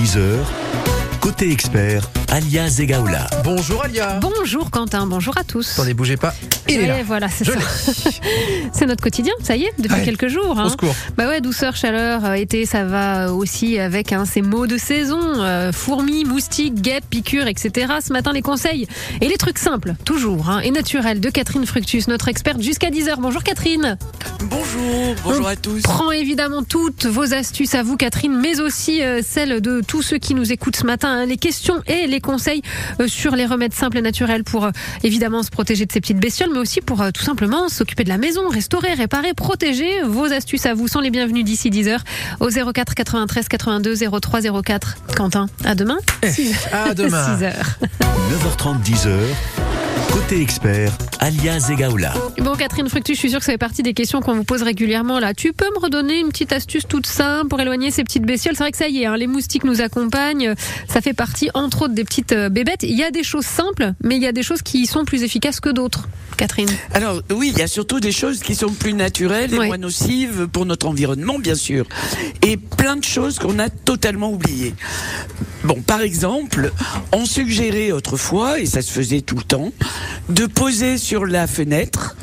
9h30-10h, côté expert, Alia Zegaoula. Bonjour Alia. Bonjour Quentin, bonjour à tous. Attendez, bougez pas. Il est Ouais, là. voilà, c'est ça. C'est notre quotidien, ça y est, depuis Ouais. quelques jours. Au hein. secours. Bah ouais, douceur, chaleur, euh, été, ça va aussi avec hein, ces mots de saison. euh, fourmis, moustiques, guêpes, piqûres, etc. Ce matin, les conseils et les trucs simples, toujours, hein, et naturels, de Catherine Fructus, notre experte jusqu'à 10h. Bonjour Catherine. Bonjour, bonjour à tous. Prends évidemment toutes vos astuces à vous, Catherine, mais aussi euh, celles de tous ceux qui nous écoutent ce matin. hein, les questions et les conseils euh, sur les remèdes simples et naturels pour euh, évidemment se protéger de ces petites bestioles, mais aussi pour euh, tout simplement s'occuper de la maison, restaurer, réparer, protéger. Vos astuces à vous sont les bienvenues d'ici 10 heures au 04 93 82 03 04. Quentin, à demain. À demain. 6 heures. 9h30, 10h, côté expert, Alia Zegaoula. Bon, Catherine Fructus, je suis sûre que ça fait partie des questions qu'on vous pose régulièrement là. Tu peux me redonner une petite astuce toute simple pour éloigner ces petites bestioles? C'est vrai que ça y est, hein, les moustiques nous accompagnent. Ça fait partie, entre autres, des petites euh, bébêtes. Il y a des choses simples, mais il y a des choses qui sont plus efficaces que d'autres. Catherine. Alors oui, il y a surtout des choses qui sont plus naturelles et moins nocives pour notre environnement, bien sûr. Et plein de choses qu'on a totalement oubliées. Bon, par exemple, on suggérait autrefois, et ça se faisait tout le temps, de poser sur la fenêtre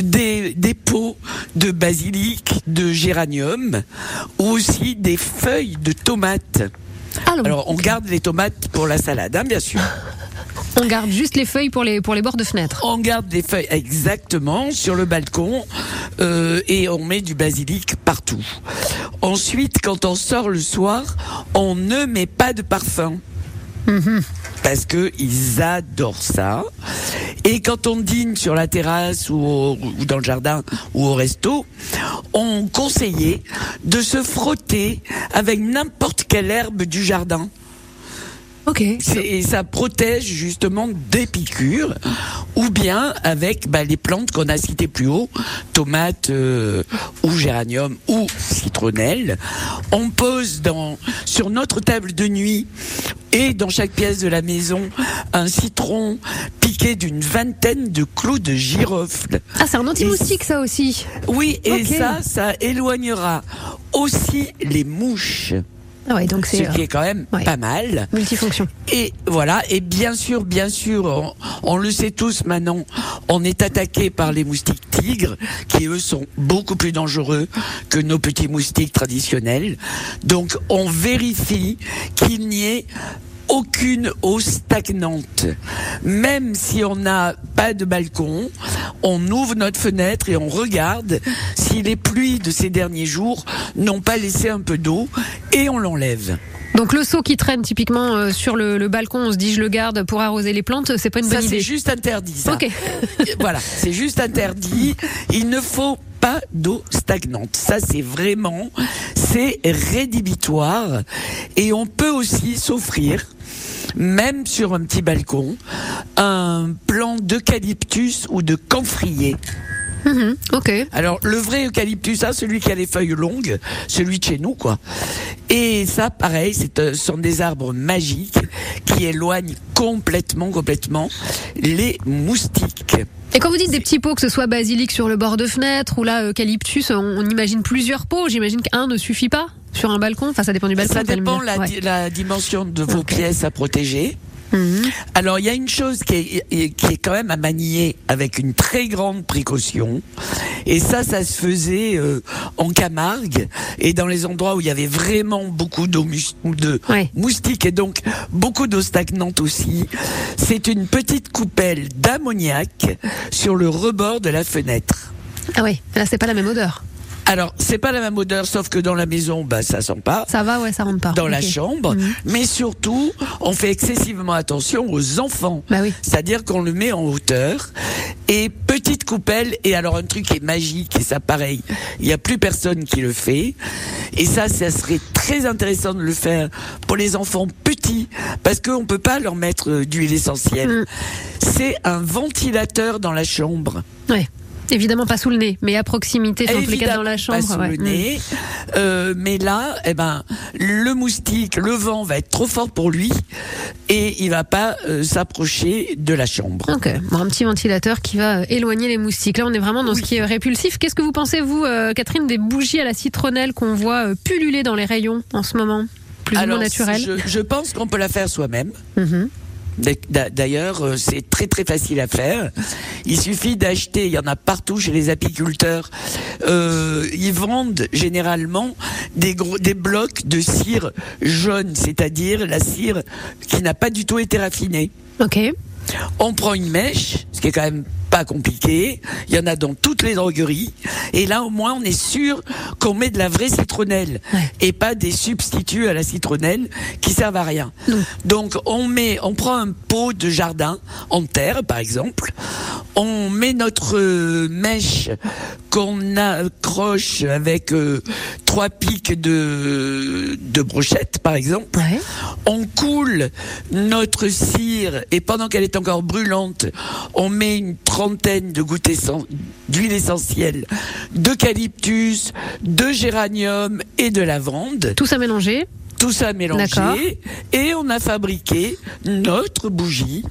des, des pots de basilic, de géranium, ou aussi des feuilles de tomates. Alors, Alors, on garde les tomates pour la salade, hein, bien sûr. on garde juste les feuilles pour les, pour les bords de fenêtre. On garde des feuilles exactement sur le balcon euh, et on met du basilic partout. Ensuite, quand on sort le soir, on ne met pas de parfum. Parce que ils adorent ça. Et quand on dîne sur la terrasse ou, au- ou dans le jardin ou au resto, on conseillait de se frotter avec n'importe quelle herbe du jardin. Ok. Et ça protège justement des piqûres, ou bien avec bah, les plantes qu'on a citées plus haut, tomates euh, ou géranium ou citronnelle. On pose dans, sur notre table de nuit et dans chaque pièce de la maison un citron piqué d'une vingtaine de clous de girofle. Ah, c'est un anti-moustique, ça aussi. Oui, et ça, ça éloignera aussi les mouches, ouais, donc ce c'est qui est quand même ouais. pas mal. multifonction. Et voilà, et bien sûr, bien sûr, on, on le sait tous maintenant, on est attaqué par les moustiques tigres, qui eux sont beaucoup plus dangereux que nos petits moustiques traditionnels. Donc on vérifie qu'il n'y ait aucune eau stagnante. Même si on n'a pas de balcon, on ouvre notre fenêtre et on regarde si les pluies de ces derniers jours n'ont pas laissé un peu d'eau et on l'enlève. Donc le seau qui traîne typiquement euh, sur le, le balcon, on se dit je le garde pour arroser les plantes, c'est pas une Ça, bonne c'est idée. juste interdit. Ça. Ok. voilà, c'est juste interdit. Il ne faut pas d'eau stagnante. Ça, c'est vraiment, c'est rédhibitoire. Et on peut aussi s'offrir, même sur un petit balcon, un plant d'eucalyptus ou de camphrier. Mhm, ok. Alors, le vrai eucalyptus, hein, celui qui a les feuilles longues, celui de chez nous, quoi. Et ça, pareil, c'est, euh, ce sont des arbres magiques qui éloignent complètement, complètement les moustiques. Et quand vous dites des petits pots, que ce soit basilic sur le bord de fenêtre ou là eucalyptus, on, on imagine plusieurs pots. J'imagine qu'un ne suffit pas sur un balcon. Enfin, ça dépend du balcon. Ça dépend la, Ouais. di- la dimension de vos pièces à protéger. Mhm. Alors, il y a une chose qui est, qui est quand même à manier avec une très grande précaution. Et ça, ça se faisait euh, en Camargue et dans les endroits où il y avait vraiment beaucoup d'eau de Ouais. moustiques et donc beaucoup d'eau stagnante aussi. C'est une petite coupelle d'ammoniac sur le rebord de la fenêtre. Ah ouais, là c'est pas la même odeur. Alors, c'est pas la même odeur, sauf que dans la maison, bah, ça sent pas. Ça va, ouais, ça rentre pas. dans la chambre, Mhm. mais surtout, on fait excessivement attention aux enfants. Bah oui. C'est-à-dire qu'on le met en hauteur et petite coupelle. Et alors un truc qui est magique et ça pareil, il n'y a plus personne qui le fait. Et ça, ça serait très intéressant de le faire pour les enfants petits parce qu'on peut pas leur mettre euh, d'huile essentielle. Mm. C'est un ventilateur dans la chambre. Ouais. Évidemment pas sous le nez, mais à proximité, dans tous les cas dans la chambre. Pas sous ouais. le nez. Euh, mais là, eh ben, le moustique, le vent va être trop fort pour lui et il va pas euh, s'approcher de la chambre. Ok, bon, un petit ventilateur qui va euh, éloigner les moustiques. Là, on est vraiment dans ce qui est répulsif. Qu'est-ce que vous pensez, vous, euh, Catherine, des bougies à la citronnelle qu'on voit pulluler dans les rayons en ce moment plus ou moins Alors, naturelle je, je pense qu'on peut la faire soi-même. Mhm. D'a- D'ailleurs, euh, c'est très très facile à faire. Il suffit d'acheter, il y en a partout chez les apiculteurs. Euh, ils vendent généralement des gros, des blocs de cire jaune, c'est-à-dire la cire qui n'a pas du tout été raffinée. Ok. On prend une mèche, ce qui est quand même pas compliqué. Il y en a dans toutes les drogueries. Et là, au moins, on est sûr qu'on met de la vraie citronnelle Ouais. et pas des substituts à la citronnelle qui servent à rien. Donc, on met, on prend un pot de jardin en terre, par exemple. On met notre mèche qu'on accroche avec euh, trois pics de, de brochette, par exemple Ouais. on coule notre cire et pendant qu'elle est encore brûlante, on met une trentaine de gouttes essen- d'huile essentielle, d'eucalyptus, de géranium et de lavande. Tout ça mélangé. Tout ça mélangé et on a fabriqué notre bougie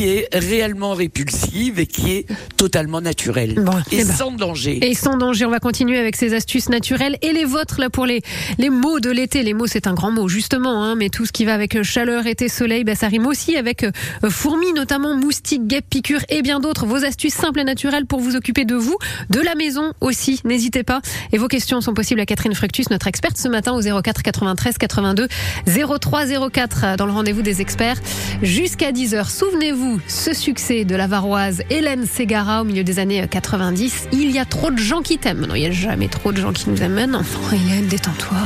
qui est réellement répulsive et qui est totalement naturelle Bon, et eh ben. sans danger. Et sans danger, on va continuer avec ces astuces naturelles et les vôtres là pour les les mots de l'été. Les mots, c'est un grand mot justement, hein, mais tout ce qui va avec euh, chaleur, été, soleil, bah, ça rime aussi avec euh, fourmis, notamment moustiques, guêpes, piqûres et bien d'autres. Vos astuces simples et naturelles pour vous occuper de vous, de la maison aussi. N'hésitez pas. Et vos questions sont possibles à Catherine Fructus, notre experte ce matin au 04 93 82 03 04 dans le rendez-vous des experts jusqu'à 10h. Souvenez-vous ce succès de la varoise Hélène Ségara au milieu des années 90. Il y a trop de gens qui t'aiment. Non, il n'y a jamais trop de gens qui nous aiment. Enfin, Hélène, détends-toi.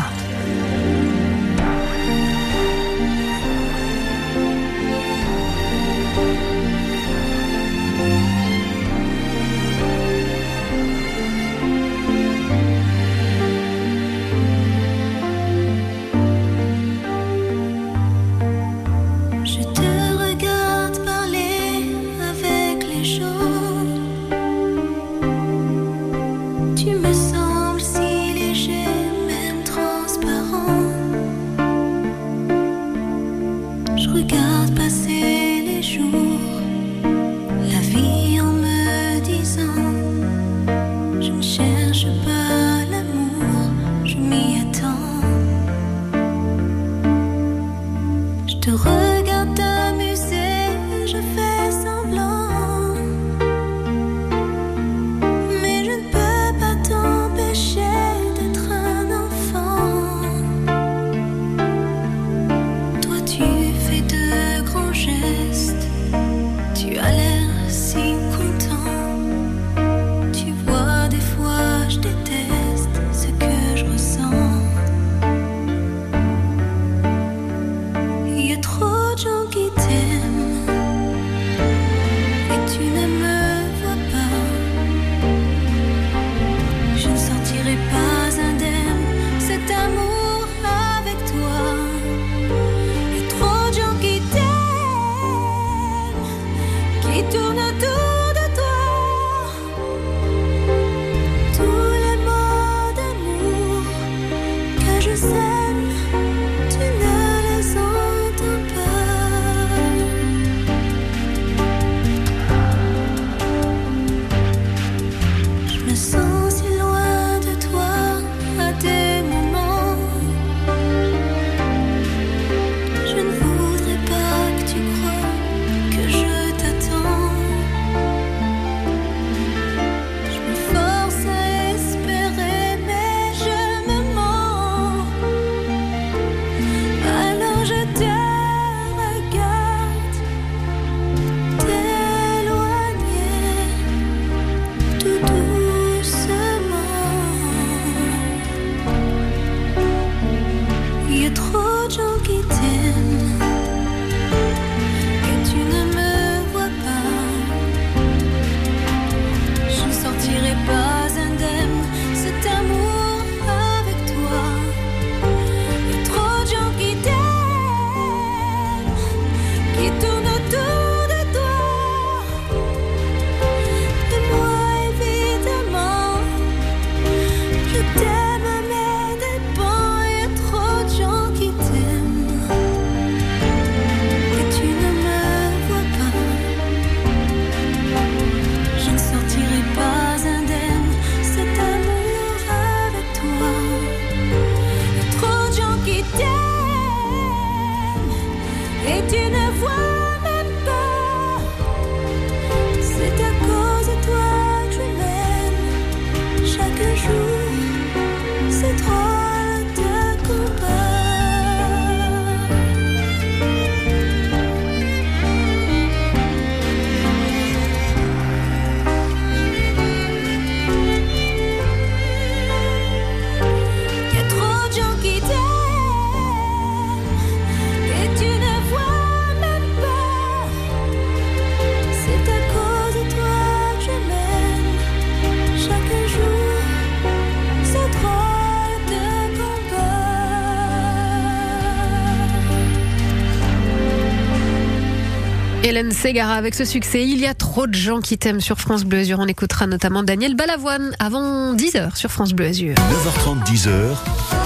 Hélène Ségara avec ce succès. Il y a trop de gens qui t'aiment sur France Bleu Azur. On écoutera notamment Daniel Balavoine avant 10h sur France Bleu Azur. 9h30, 10h.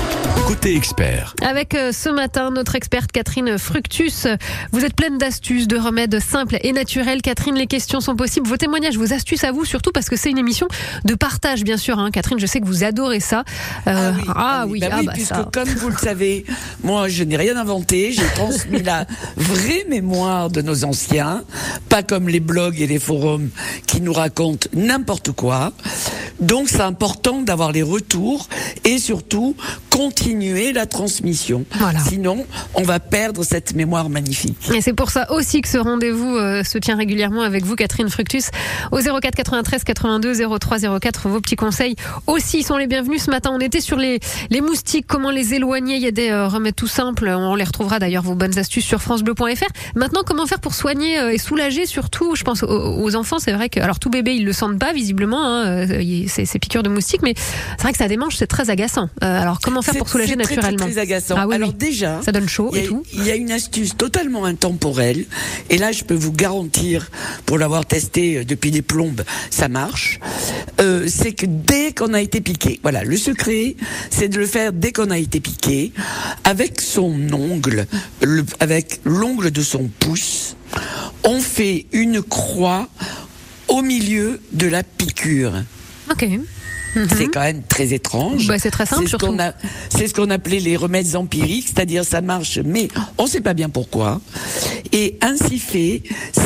Côté expert. Avec euh, ce matin notre experte Catherine Fructus. Vous êtes pleine d'astuces, de remèdes simples et naturels. Catherine, les questions sont possibles. Vos témoignages, vos astuces à vous, surtout parce que c'est une émission de partage, bien sûr. Hein. Catherine, je sais que vous adorez ça. Euh, Ah oui, bah ah oui, bah puisque ça. comme vous le savez, moi je n'ai rien inventé, j'ai transmis la vraie mémoire de nos anciens, pas comme les blogs et les forums qui nous racontent n'importe quoi. Donc c'est important d'avoir les retours et surtout continuer la transmission. Voilà. Sinon, on va perdre cette mémoire magnifique. Et c'est pour ça aussi que ce rendez-vous euh, se tient régulièrement avec vous, Catherine Fructus, au 04 93 82 03 04. Vos petits conseils aussi sont les bienvenus. Ce matin, on était sur les, les moustiques, comment les éloigner. Il y a des euh, remèdes tout simples. On les retrouvera d'ailleurs, vos bonnes astuces sur FranceBleu.fr. Maintenant, comment faire pour soigner euh, et soulager surtout, je pense, aux, aux enfants. C'est vrai que, alors tout bébé, ils le sentent pas visiblement, hein, ces, ces piqûres de moustiques, mais c'est vrai que ça démange, c'est très agaçant. Alors comment faire Pour soulager c'est très, naturellement Très, agaçant. Ah oui, Alors oui. déjà, Ça donne chaud il y, et a, tout. il y a une astuce totalement intemporelle, et là je peux vous garantir, pour l'avoir testé euh, depuis des plombes, ça marche. Euh, c'est que dès qu'on a été piqué, voilà, le secret, c'est de le faire dès qu'on a été piqué, avec son ongle, le- avec l'ongle de son pouce, on fait une croix au milieu de la piqûre. Ok. Mhm. C'est quand même très étrange. Bah, c'est très simple, C'est ce qu'on surtout. C'est ce qu'on appelait les remèdes empiriques, c'est-à-dire ça marche, mais on ne sait pas bien pourquoi. Et ainsi fait,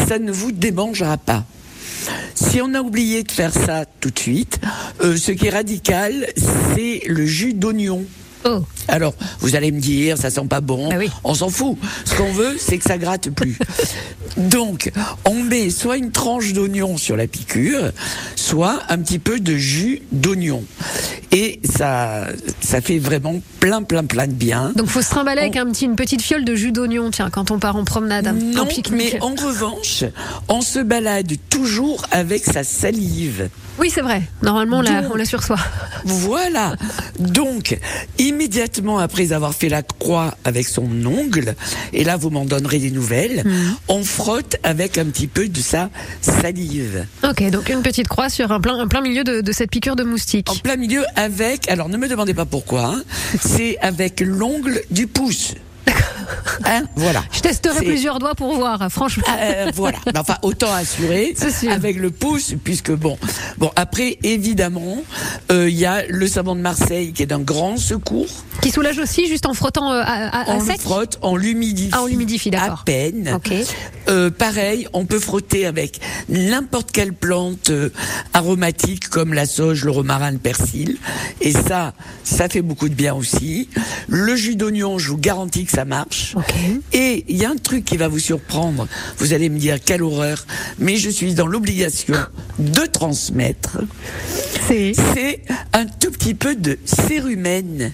ça ne vous démangera pas. Si on a oublié de faire ça tout de suite, euh, ce qui est radical, c'est le jus d'oignon. Oh. Alors, vous allez me dire, ça sent pas bon. Oui. On s'en fout. Ce qu'on veut, c'est que ça gratte plus. Donc, on met soit une tranche d'oignon sur la piqûre, soit un petit peu de jus d'oignon. Et ça, ça fait vraiment plein, plein, plein de bien. Donc faut se trimballer avec un petit, une petite fiole de jus d'oignon, tiens, quand on part en promenade, Non, un mais en revanche, on se balade toujours avec sa salive. Oui, c'est vrai. Normalement, on la, Donc- on la sur soi. Voilà. Donc, immédiatement après avoir fait la croix avec son ongle, et là vous m'en donnerez des nouvelles, Mhm. on frotte avec un petit peu de sa salive. Ok, donc une petite croix sur un plein, un plein milieu de, de cette piqûre de moustique. En plein milieu avec, alors ne me demandez pas pourquoi, hein, c'est avec l'ongle du pouce. Hein, voilà. Je testerai plusieurs doigts pour voir, franchement. Euh, voilà. Mais Enfin, autant assurer avec le pouce, puisque bon, bon. Après, évidemment, euh, il y a le savon de Marseille qui est d'un grand secours. Qui soulage aussi juste en frottant euh, à, à- On sec frotte, on l'humidifie. Ah, on l'humidifie, d'accord. À peine. Ok. Euh, pareil, on peut frotter avec n'importe quelle plante euh, aromatique comme la sauge, le romarin, le persil. Et ça, ça fait beaucoup de bien aussi. Le jus d'oignon, je vous garantis que ça marche. Et il y a un truc qui va vous surprendre. Vous allez me dire quelle horreur, mais je suis dans l'obligation de transmettre. C'est. C'est un tout petit peu de cérumen.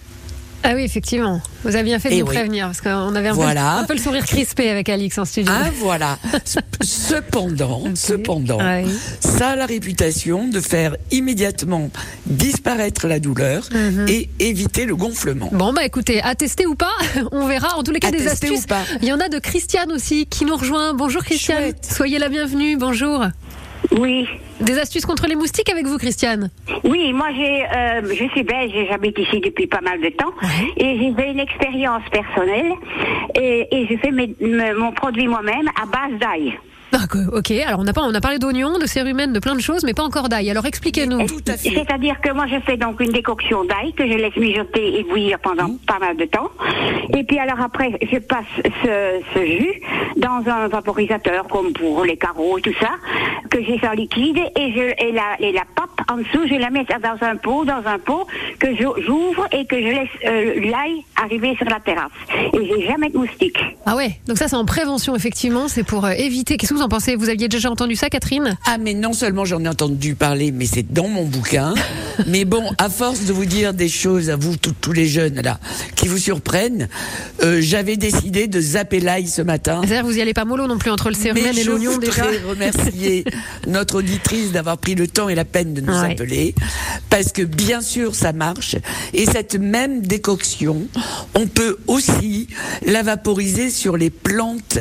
Ah oui, effectivement. Vous avez bien fait de Eh nous oui. prévenir, parce qu'on avait un, peu, Voilà. un peu le sourire crispé avec Alix en studio. Ah voilà. Cependant, cependant, Ouais. ça a la réputation de faire immédiatement disparaître la douleur Mhm. et éviter le gonflement. Bon bah écoutez, à tester ou pas, on verra. En tous les cas, À des tester astuces. ou pas. Il y en a de Christiane aussi qui nous rejoint. Bonjour Christiane, Chouette. soyez la bienvenue. Bonjour. Oui, Des astuces contre les moustiques avec vous, Christiane. oui, moi j'ai, euh, je suis belge et j'habite ici depuis pas mal de temps et j'ai fait une expérience personnelle et, et je fais mes- me- mon produit moi-même à base d'ail. D'accord, ok. Alors on a, pas, on a parlé d'oignons, de cérumen, de plein de choses, mais pas encore d'ail. Alors expliquez-nous. Tout à fait. C'est-à-dire que moi je fais donc une décoction d'ail que je laisse mijoter et bouillir pendant Mmh. pas mal de temps. Et puis alors après je passe ce, ce jus dans un vaporisateur comme pour les carreaux et tout ça que j'ai fait en liquide et je et la et la pape en dessous je la mets dans un pot dans un pot que j'ouvre et que je laisse euh, l'ail arriver sur la terrasse. Et j'ai jamais de moustiques. Ah ouais, donc ça c'est en prévention, effectivement. C'est pour euh, éviter. Qu'est-ce que vous en pensez Vous aviez déjà entendu ça, Catherine? Ah mais non seulement j'en ai entendu parler, mais c'est dans mon bouquin. mais bon, à force de vous dire des choses à vous tous tous les jeunes là qui vous surprennent, euh, j'avais décidé de zapper l'ail ce matin. C'est-à-dire vous y allez pas mollo non plus entre le cérumen et je l'oignon déjà. voudrais remercier notre auditrice d'avoir pris le temps et la peine de nous Ouais. appeler, parce que bien sûr ça marche. Et cette même décoction, on peut aussi la vaporiser sur les plantes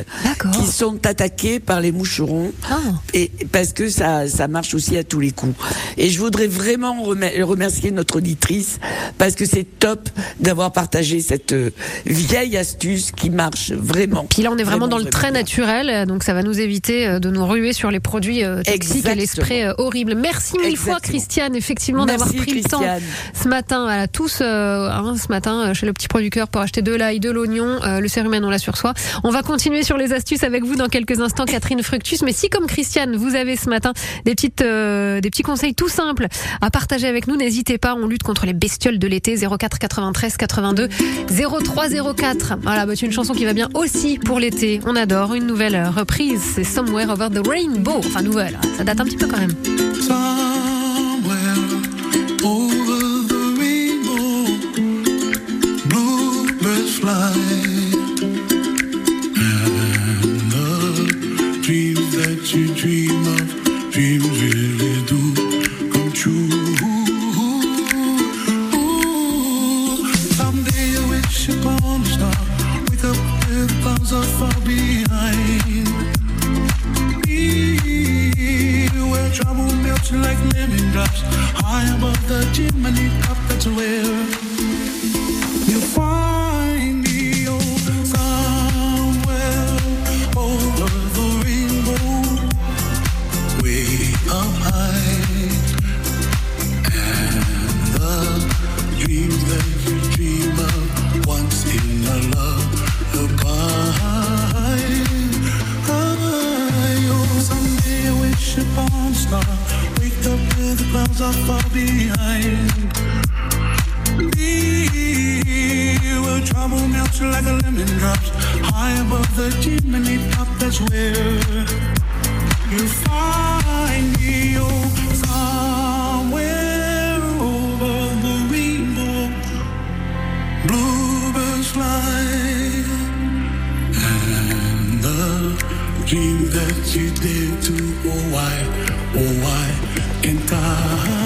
qui sont attaquées par les les moucherons. Ah. Et parce que ça, ça marche aussi à tous les coups. Et je voudrais vraiment remer- remercier notre auditrice parce que c'est top d'avoir partagé cette euh, vieille astuce qui marche vraiment. Puis là, on est vraiment, dans le très bien. naturel, euh, donc ça va nous éviter euh, de nous ruer sur les produits toxiques et les Exactement. sprays horribles. Merci mille fois, Exactement. Christiane, effectivement, d'avoir pris le temps ce matin, à tous, euh, hein, ce matin, chez le petit producteur pour acheter de l'ail, de l'oignon, euh, le cérumen, on l'a sur soi. On va continuer sur les astuces avec vous dans quelques instants, Catherine Fructus. Mais si, comme Christiane, vous avez ce matin des petites, euh, des petits conseils tout simples à partager avec nous, n'hésitez pas. On lutte contre les bestioles de l'été. 04 93 82 03 04. Voilà, bah, c'est une chanson qui va bien aussi pour l'été. On adore. Une nouvelle reprise, c'est Somewhere Over the Rainbow. Enfin, nouvelle. hein. Ça date un petit peu quand même. Behind. Me Where trouble melts like a lemon drops High above the chimney top That's where you find me. Oh, Somewhere over the rainbow Bluebirds fly. And the dream that you did to oh why oh why can't I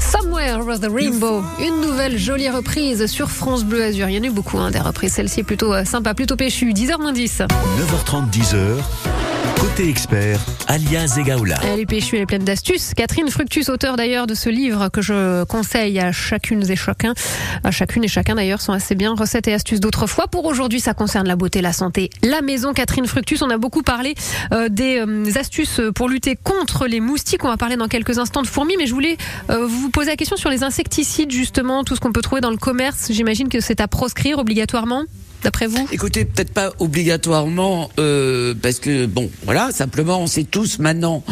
Somewhere Over the Rainbow, une nouvelle jolie reprise sur France Bleu Azur. Il y en a eu beaucoup hein, des reprises. Celle-ci est plutôt euh, sympa, plutôt péchue. 10h moins 10. 9h30, 10h. Côté expert, alias Egaola. Elle est péchue, elle est pleine d'astuces. Catherine Fructus, auteur d'ailleurs de ce livre que je conseille à chacune et chacun, à chacune et chacun d'ailleurs, sont assez bien. Recettes et astuces d'autrefois. Pour aujourd'hui, ça concerne la beauté, la santé, la maison. Catherine Fructus, on a beaucoup parlé euh, des euh, astuces pour lutter contre les moustiques. On va parler dans quelques instants de fourmis, mais je voulais euh, vous poser la question sur les insecticides, justement, tout ce qu'on peut trouver dans le commerce. J'imagine que c'est à proscrire obligatoirement, d'après vous? Écoutez, peut-être pas obligatoirement, euh, parce que bon, voilà, simplement, on sait tous maintenant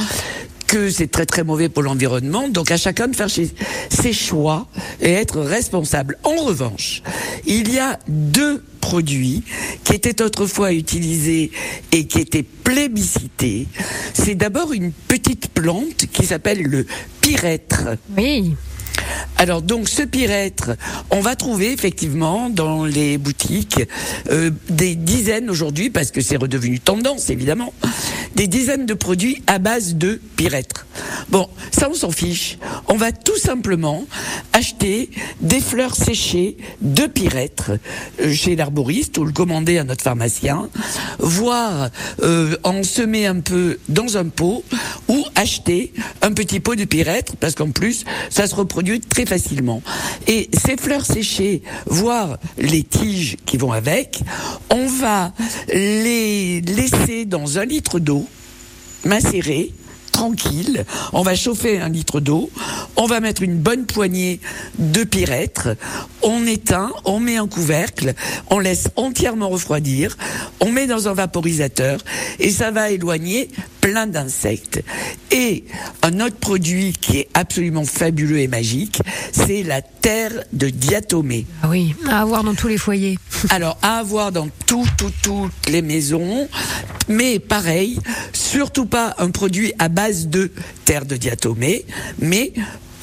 que c'est très très mauvais pour l'environnement, donc à chacun de faire ses choix et être responsable. En revanche, il y a deux produits qui étaient autrefois utilisés et qui étaient plébiscités. C'est d'abord une petite plante qui s'appelle le pyrètre. Oui. Alors donc ce pyrètre, on va trouver effectivement dans les boutiques euh, des dizaines aujourd'hui, parce que c'est redevenu tendance évidemment, des dizaines de produits à base de pyrètre. Bon, ça on s'en fiche. On va tout simplement acheter des fleurs séchées de pyrètre euh, chez l'arboriste ou le commander à notre pharmacien, voire euh, en semer un peu dans un pot ou acheter un petit pot de pyrètre parce qu'en plus ça se reproduit très facilement. Et ces fleurs séchées, voire les tiges qui vont avec, on va les laisser dans un litre d'eau macérée tranquille. On va chauffer un litre d'eau. On va mettre une bonne poignée de pyrètre. On éteint, on met un couvercle, on laisse entièrement refroidir. On met dans un vaporisateur et ça va éloigner plein d'insectes. Et un autre produit qui est absolument fabuleux et magique, c'est la terre de diatomée. Ah oui, à avoir dans tous les foyers. Alors, à avoir dans tout, tout, toutes les maisons, mais pareil, surtout pas un produit à base de terre de diatomée, mais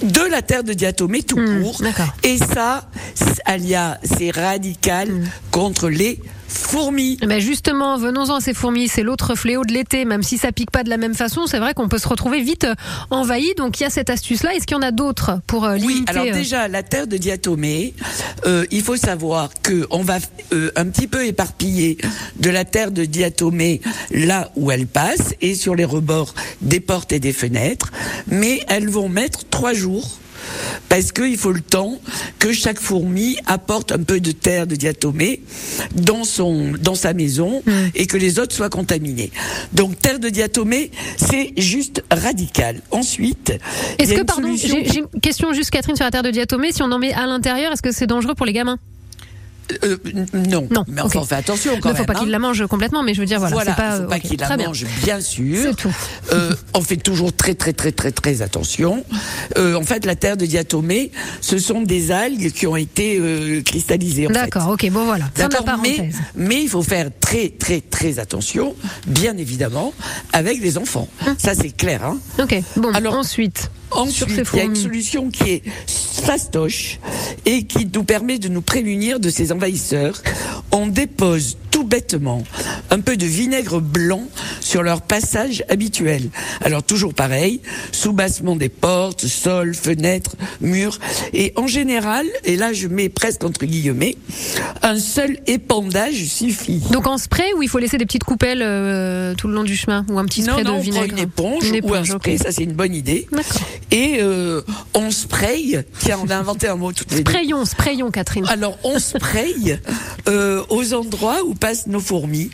de la terre de diatomée tout Hmm, court. Et ça, c'est- Alia, c'est radical Hmm. contre les fourmis. Eh ben justement, venons-en à ces fourmis, c'est l'autre fléau de l'été, même si ça pique pas de la même façon, c'est vrai qu'on peut se retrouver vite euh, envahi, donc il y a cette astuce-là. Est-ce qu'il y en a d'autres pour euh, Oui, limiter alors euh, déjà, la terre de diatomée, euh, il faut savoir que on va euh, un petit peu éparpiller de la terre de diatomée là où elle passe et sur les rebords des portes et des fenêtres, mais elles vont mettre trois jours. Parce qu'il faut le temps que chaque fourmi apporte un peu de terre de diatomée dans son dans sa maison Hmm. et que les autres soient contaminés. Donc terre de diatomée, c'est juste radical. Ensuite, Est-ce que, pardon, solution j'ai une question juste Catherine sur la terre de diatomée, si on en met à l'intérieur, est-ce que c'est dangereux pour les gamins? Euh, n- non. Non, mais enfin, on fait attention Il quand ne faut pas hein. qu'ils la mangent complètement, mais je veux dire, voilà, Voilà, c'est pas, faut euh, pas ok, qu'ils la très bien. sûr. C'est tout. Euh, on fait toujours très très très très très attention. Euh, en fait, la terre de diatomée, ce sont des algues qui ont été euh, cristallisées. D'accord, ok, bon voilà, D'accord, mais, mais il faut faire très très très attention, bien évidemment, avec les enfants. Ça c'est clair. Hein. Ok, bon, Alors, ensuite, Ensuite, il y a une solution qui est fastoche et qui nous permet de nous prémunir de ces envahisseurs. On dépose tout bêtement un peu de vinaigre blanc sur leur passage habituel. Alors toujours pareil, soubassement des portes, sols, fenêtres, murs. Et en général, et là je mets presque entre guillemets, un seul épandage suffit. donc en spray ou il faut laisser des petites coupelles euh, tout le long du chemin ou un petit spray non, de on vinaigre une éponge, ou un spray, ça c'est une bonne idée. Et euh, on spray, tiens, on a inventé un mot toutes les deux. Sprayons, sprayons, Catherine. Alors on spray euh, aux endroits où passent nos fourmis.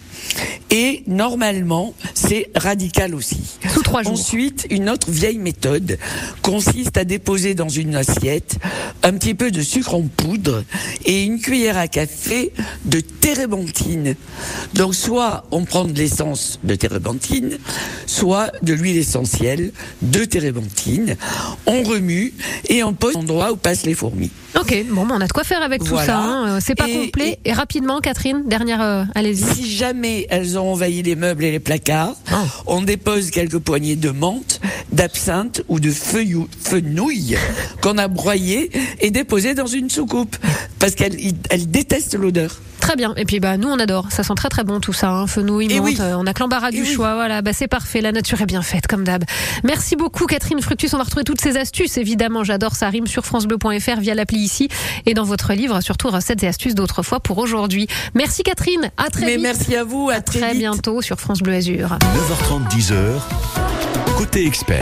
Et normalement, c'est radical aussi. Sous trois jours. Ensuite, une autre vieille méthode consiste à déposer dans une assiette un petit peu de sucre en poudre et une cuillère à café de térébenthine. Donc soit on prend de l'essence de térébenthine, soit de l'huile essentielle de térébenthine. On remue et on pose l'endroit où passent les fourmis. Ok, bon, bah, on a de quoi faire avec tout ça. hein. Euh, C'est pas Et- complet. Et, rapidement, Catherine, dernière, euh, allez-y. Si jamais elles ont envahi les meubles et les placards, Ah. on dépose quelques poignées de menthe, d'absinthe ou de fenouil qu'on a broyé et déposé dans une soucoupe parce qu'elles elles détestent l'odeur. Très bien. Et puis bah nous on adore. Ça sent très très bon tout ça. Hein. Fenouil, menthe. oui. euh, on a que l'embarras du oui. choix. Voilà. Bah c'est parfait. La nature est bien faite comme d'hab. Merci beaucoup Catherine Fructus. On va retrouver toutes ces astuces. Évidemment, j'adore ça rime sur francebleu.fr via l'appli ici et dans votre livre surtout recettes et astuces d'autrefois pour aujourd'hui. Merci Catherine. À très Mais vite. merci à vous, à, À très vite. bientôt sur France Bleu Azur. 9h30, 10h. Côté expert.